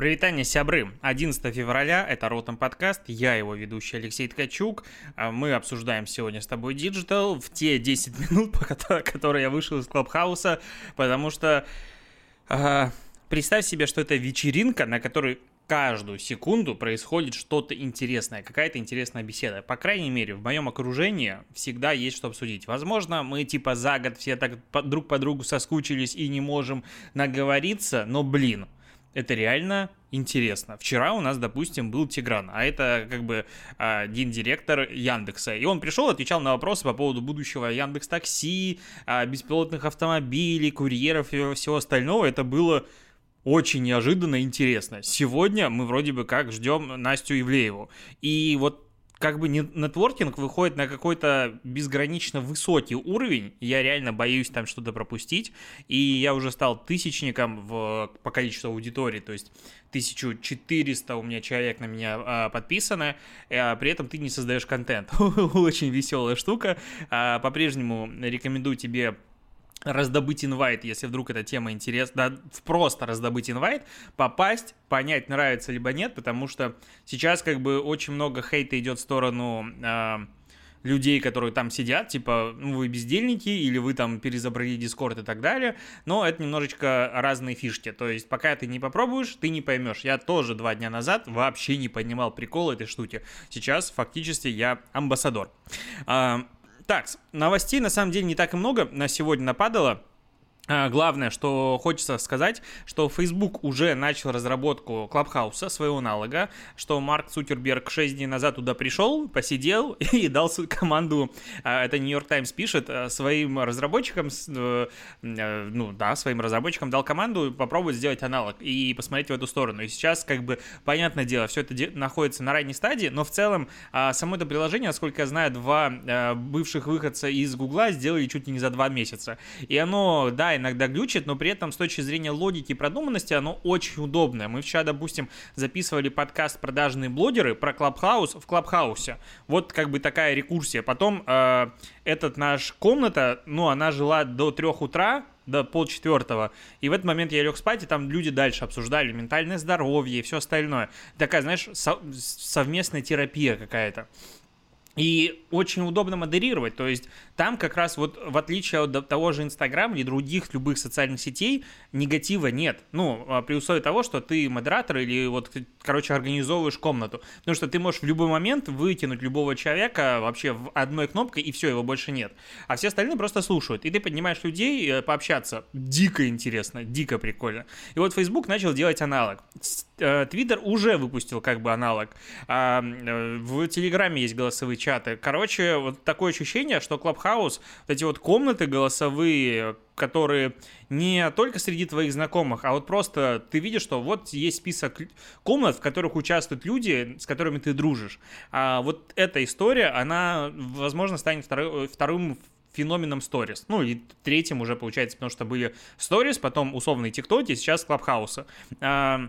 Привитание, сябры. 11 февраля, это Ротом подкаст, я его ведущий Алексей Ткачук. А мы обсуждаем сегодня с тобой Digital в те 10 минут, по которые я вышел из Клабхауса, потому что э, представь себе, что это вечеринка, на которой каждую секунду происходит что-то интересное, какая-то интересная беседа. По крайней мере, в моем окружении всегда есть что обсудить. Возможно, мы типа за год все так друг по другу соскучились и не можем наговориться, но блин, это реально интересно. Вчера у нас, допустим, был Тигран, а это как бы один директор Яндекса. И он пришел, отвечал на вопросы по поводу будущего Яндекс Такси, а, беспилотных автомобилей, курьеров и всего остального. Это было очень неожиданно интересно. Сегодня мы вроде бы как ждем Настю Ивлееву. И вот как бы не, нетворкинг выходит на какой-то безгранично высокий уровень, я реально боюсь там что-то пропустить, и я уже стал тысячником в, по количеству аудитории, то есть 1400 у меня человек на меня а, подписано, а, при этом ты не создаешь контент. Очень веселая штука. А, по-прежнему рекомендую тебе раздобыть инвайт, если вдруг эта тема интересна, да, просто раздобыть инвайт, попасть, понять, нравится либо нет, потому что сейчас как бы очень много хейта идет в сторону э, людей, которые там сидят, типа, ну, вы бездельники, или вы там перезабрали Дискорд и так далее, но это немножечко разные фишки, то есть пока ты не попробуешь, ты не поймешь. Я тоже два дня назад вообще не понимал прикол этой штуки. Сейчас фактически я амбассадор. А, так, новостей на самом деле не так и много на сегодня нападало. А, главное, что хочется сказать, что Facebook уже начал разработку Клабхауса, своего аналога, что Марк Цукерберг 6 дней назад туда пришел, посидел и дал команду, а, это Нью-Йорк Таймс пишет, а, своим разработчикам, э, э, ну да, своим разработчикам дал команду попробовать сделать аналог и посмотреть в эту сторону. И сейчас, как бы, понятное дело, все это находится на ранней стадии, но в целом само это приложение, насколько я знаю, два бывших выходца из Гугла сделали чуть ли не за два месяца. И оно, да, иногда глючит, но при этом с точки зрения логики и продуманности оно очень удобное. Мы вчера, допустим, записывали подкаст «Продажные блогеры» про Клабхаус в Клабхаусе. Вот как бы такая рекурсия. Потом э, этот наш комната, ну, она жила до трех утра, до полчетвертого. И в этот момент я лег спать, и там люди дальше обсуждали ментальное здоровье и все остальное. Такая, знаешь, со- совместная терапия какая-то. И очень удобно модерировать, то есть там как раз вот в отличие от того же Инстаграма или других любых социальных сетей негатива нет. Ну, а при условии того, что ты модератор или вот, короче, организовываешь комнату. Потому что ты можешь в любой момент вытянуть любого человека вообще в одной кнопкой и все, его больше нет. А все остальные просто слушают. И ты поднимаешь людей э, пообщаться. Дико интересно, дико прикольно. И вот Facebook начал делать аналог. Э, Твиттер уже выпустил как бы аналог. А, э, в Телеграме есть голосовые чаты. Короче, вот такое ощущение, что Clubhouse, вот эти вот комнаты голосовые, которые не только среди твоих знакомых, а вот просто ты видишь, что вот есть список комнат, в которых участвуют люди, с которыми ты дружишь. А вот эта история, она, возможно, станет второй, вторым феноменом сторис. Ну и третьим уже получается, потому что были сторис, потом условные тиктоки, сейчас клабхаусы. А,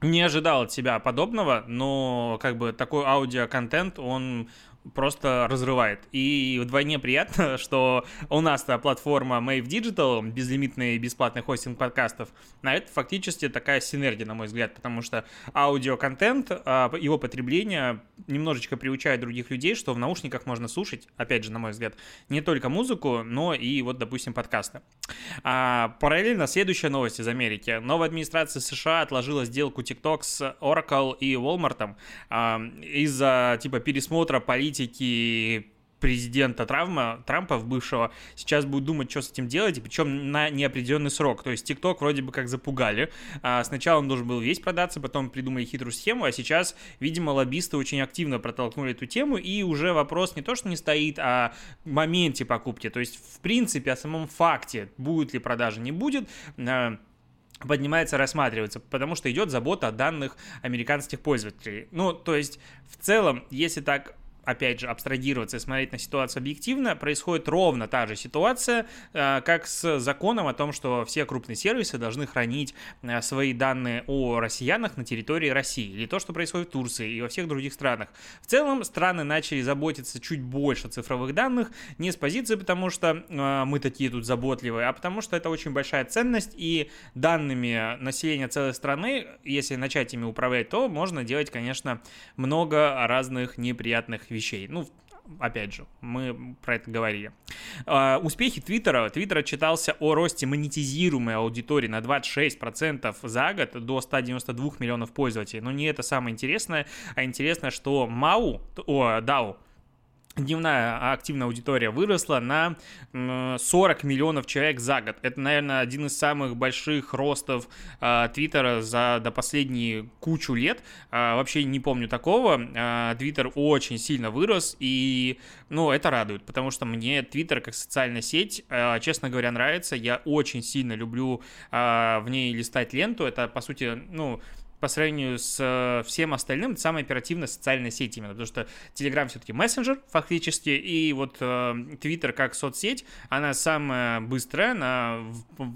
не ожидал от себя подобного, но как бы такой аудиоконтент, он просто разрывает. И вдвойне приятно, что у нас-то платформа Mave Digital, безлимитный бесплатный хостинг подкастов, на это фактически такая синергия, на мой взгляд, потому что аудиоконтент, а, его потребление немножечко приучает других людей, что в наушниках можно слушать, опять же, на мой взгляд, не только музыку, но и вот, допустим, подкасты. А, параллельно следующая новость из Америки. Новая администрация США отложила сделку TikTok с Oracle и Walmart а, из-за типа пересмотра политики политики президента Травма, Трампа, в бывшего, сейчас будет думать, что с этим делать, и причем на неопределенный срок. То есть ТикТок вроде бы как запугали. А сначала он должен был весь продаться, потом придумали хитрую схему, а сейчас, видимо, лоббисты очень активно протолкнули эту тему, и уже вопрос не то, что не стоит, а в моменте покупки. То есть, в принципе, о самом факте, будет ли продажа, не будет, а, поднимается, рассматривается, потому что идет забота о данных американских пользователей. Ну, то есть, в целом, если так опять же, абстрагироваться и смотреть на ситуацию объективно, происходит ровно та же ситуация, э, как с законом о том, что все крупные сервисы должны хранить э, свои данные о россиянах на территории России, или то, что происходит в Турции и во всех других странах. В целом, страны начали заботиться чуть больше о цифровых данных, не с позиции, потому что э, мы такие тут заботливые, а потому что это очень большая ценность, и данными населения целой страны, если начать ими управлять, то можно делать, конечно, много разных неприятных. Ну, опять же, мы про это говорили. Uh, успехи Твиттера. Твиттер отчитался о росте монетизируемой аудитории на 26% за год до 192 миллионов пользователей. Но не это самое интересное, а интересно, что MAU, о, DAO, дневная активная аудитория выросла на 40 миллионов человек за год. Это, наверное, один из самых больших ростов а, Твиттера за до последние кучу лет. А, вообще не помню такого. А, Твиттер очень сильно вырос, и, ну, это радует, потому что мне Твиттер как социальная сеть, честно говоря, нравится. Я очень сильно люблю в ней листать ленту. Это, по сути, ну, по сравнению с э, всем остальным, это самая оперативная социальная сеть именно, потому что Telegram все-таки мессенджер фактически, и вот э, Twitter как соцсеть, она самая быстрая, она,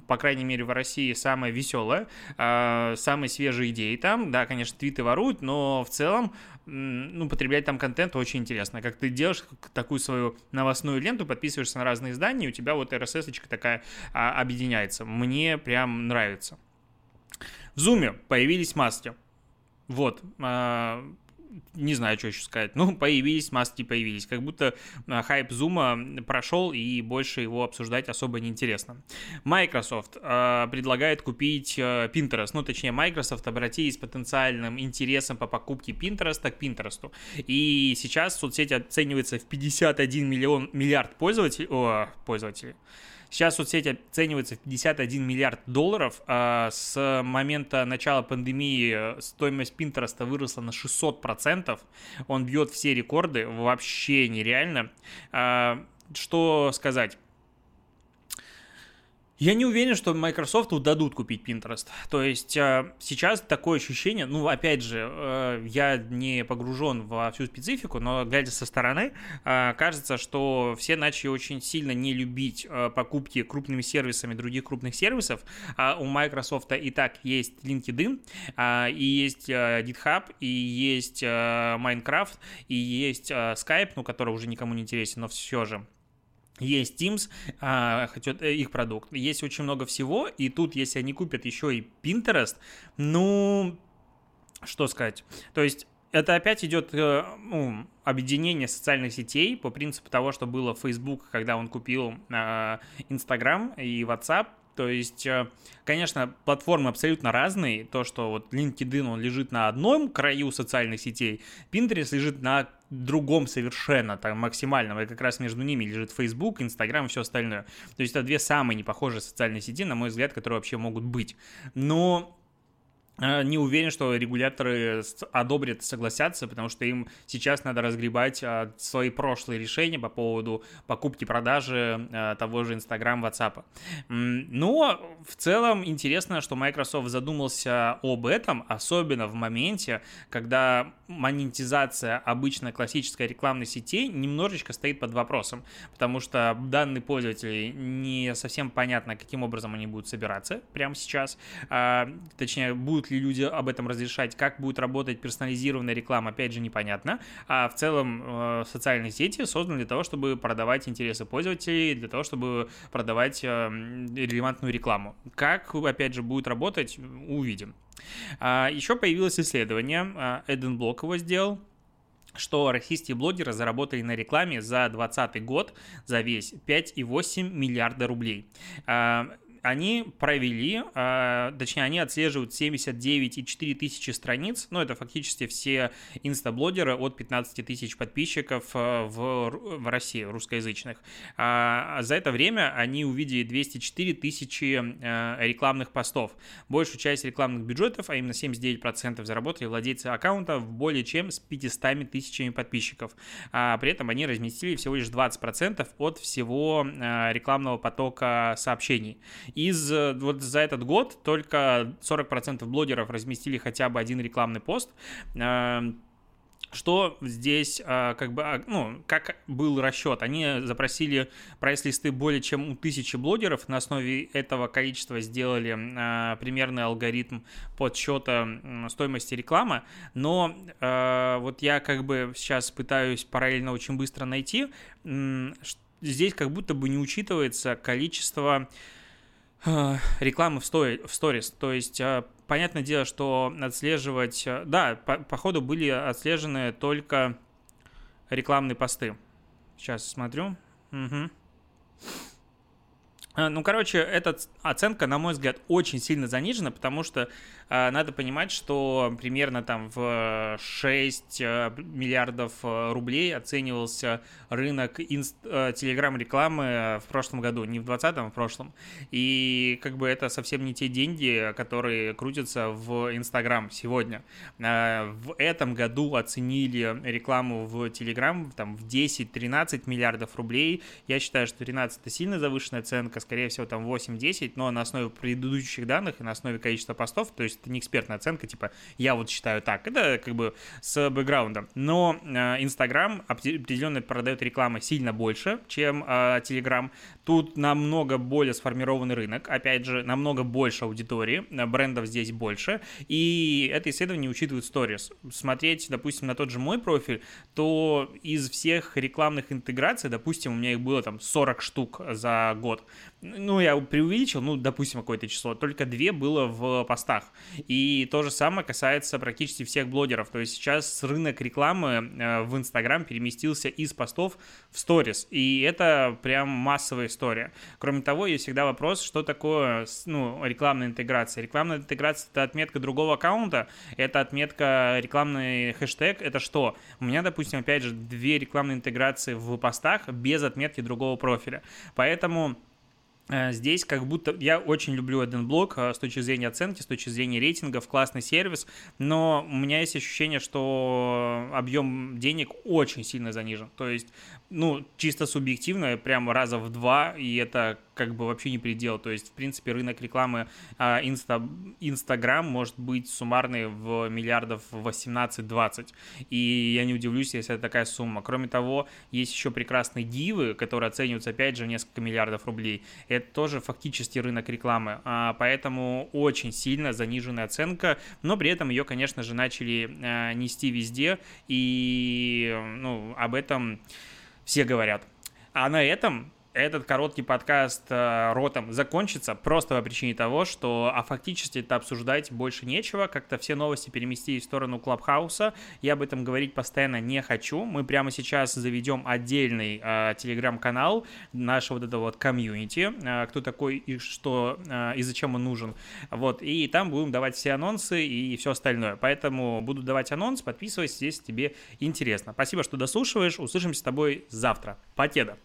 по крайней мере, в России самая веселая, э, самые свежие идеи там, да, конечно, твиты воруют, но в целом ну, потреблять там контент очень интересно. Как ты делаешь такую свою новостную ленту, подписываешься на разные издания, и у тебя вот RSS-очка такая а, объединяется. Мне прям нравится. В Зуме появились маски. Вот. А, не знаю, что еще сказать. Ну, появились, маски появились. Как будто а, хайп Зума прошел, и больше его обсуждать особо не интересно. Microsoft э, предлагает купить э, Pinterest. Ну, точнее, Microsoft обратились с потенциальным интересом по покупке Pinterest к Pinterest. И сейчас соцсеть оценивается в 51 миллион, миллиард пользователей. О, пользователей Сейчас соцсеть оценивается в 51 миллиард долларов. А с момента начала пандемии стоимость Пинтереста выросла на 600%. Он бьет все рекорды. Вообще нереально. А, что сказать? Я не уверен, что Microsoft дадут купить Pinterest. То есть э, сейчас такое ощущение, ну, опять же, э, я не погружен во всю специфику, но глядя со стороны, э, кажется, что все начали очень сильно не любить покупки крупными сервисами других крупных сервисов. А у Microsoft и так есть LinkedIn, и есть GitHub, и есть Minecraft, и есть Skype, ну, который уже никому не интересен, но все же. Есть Teams, а, э, их продукт, есть очень много всего, и тут, если они купят еще и Pinterest, ну, что сказать, то есть это опять идет э, ну, объединение социальных сетей по принципу того, что было Facebook, когда он купил э, Instagram и WhatsApp, то есть, э, конечно, платформы абсолютно разные. То, что вот LinkedIn, он лежит на одном краю социальных сетей, Pinterest лежит на другом совершенно, там, максимальном, и как раз между ними лежит Facebook, Instagram и все остальное. То есть это две самые непохожие социальные сети, на мой взгляд, которые вообще могут быть. Но не уверен, что регуляторы одобрят, согласятся, потому что им сейчас надо разгребать а, свои прошлые решения по поводу покупки, продажи э, того же Instagram, WhatsApp. Но в целом интересно, что Microsoft задумался об этом, особенно в моменте, когда монетизация обычно классической рекламной сети немножечко стоит под вопросом, потому что данные пользователей не совсем понятно, каким образом они будут собираться прямо сейчас, а, точнее, будут ли люди об этом разрешать, как будет работать персонализированная реклама, опять же, непонятно. А в целом э, социальные сети созданы для того, чтобы продавать интересы пользователей, для того, чтобы продавать э, релевантную рекламу. Как, опять же, будет работать, увидим. А, еще появилось исследование, Эден Блок его сделал, что российские блогеры заработали на рекламе за 2020 год, за весь, 5,8 миллиарда рублей. А, они провели, э, точнее, они отслеживают 79,4 тысячи страниц, ну, это фактически все инстаблогеры от 15 тысяч подписчиков э, в, в России, русскоязычных. А за это время они увидели 204 тысячи э, рекламных постов. Большую часть рекламных бюджетов, а именно 79% заработали владельцы аккаунта в более чем с 500 тысячами подписчиков. А при этом они разместили всего лишь 20% от всего э, рекламного потока сообщений. Из э, вот за этот год только 40% блогеров разместили хотя бы один рекламный пост. Эм, что здесь, а, как бы, а, ну, как был расчет? Они запросили прайс-листы более чем у тысячи блогеров, на основе этого количества сделали а, примерный алгоритм подсчета стоимости рекламы, но вот я как бы сейчас пытаюсь параллельно очень быстро найти, здесь как будто бы не учитывается количество рекламы в сторис, то есть понятное дело, что отслеживать... Э, да, по ходу были отслежены только рекламные посты. Сейчас смотрю. Угу. Ну, короче, эта оценка, на мой взгляд, очень сильно занижена, потому что а, надо понимать, что примерно там в 6 э, миллиардов э, рублей оценивался рынок инст... Э, телеграм-рекламы в прошлом году, не в 2020, а в прошлом. И как бы это совсем не те деньги, которые крутятся в Инстаграм сегодня. А, в этом году оценили рекламу в Телеграм там в 10-13 миллиардов рублей. Я считаю, что 13 это сильно завышенная оценка, скорее всего там 8-10, но на основе предыдущих данных и на основе количества постов, то есть это не экспертная оценка, типа, я вот считаю так, это как бы с бэкграундом. Но э, Инстаграм определенно продает рекламы сильно больше, чем Телеграм. Тут намного более сформированный рынок, опять же, намного больше аудитории, э, брендов здесь больше, и это исследование учитывает сторис. Смотреть, допустим, на тот же мой профиль, то из всех рекламных интеграций, допустим, у меня их было там 40 штук за год, ну, я преувеличил, ну, допустим, какое-то число, только две было в постах. И то же самое касается практически всех блогеров. То есть сейчас рынок рекламы э, в Инстаграм переместился из постов в сторис. И это прям массовая история. Кроме того, есть всегда вопрос, что такое ну, рекламная интеграция. Рекламная интеграция — это отметка другого аккаунта, это отметка рекламный хэштег. Это что? У меня, допустим, опять же, две рекламные интеграции в постах без отметки другого профиля. Поэтому здесь как будто я очень люблю один блок э, с точки зрения оценки, с точки зрения рейтингов, классный сервис, но у меня есть ощущение, что объем денег очень сильно занижен. То есть, ну, чисто субъективно, прямо раза в два, и это как бы вообще не предел. То есть, в принципе, рынок рекламы а, Инста, Инстаграм может быть суммарный в миллиардов 18-20. И я не удивлюсь, если это такая сумма. Кроме того, есть еще прекрасные дивы, которые оцениваются, опять же, несколько миллиардов рублей. Это тоже фактически рынок рекламы. А, поэтому очень сильно заниженная оценка, но при этом ее, конечно же, начали а, нести везде. И ну, об этом все говорят. А на этом этот короткий подкаст э, ротом закончится просто по причине того, что а фактически это обсуждать больше нечего, как-то все новости переместились в сторону Клабхауса, я об этом говорить постоянно не хочу, мы прямо сейчас заведем отдельный э, телеграм-канал нашего вот этого вот комьюнити, э, кто такой и что, э, и зачем он нужен, вот, и там будем давать все анонсы и все остальное, поэтому буду давать анонс, подписывайся, если тебе интересно. Спасибо, что дослушиваешь, услышимся с тобой завтра. Покеда!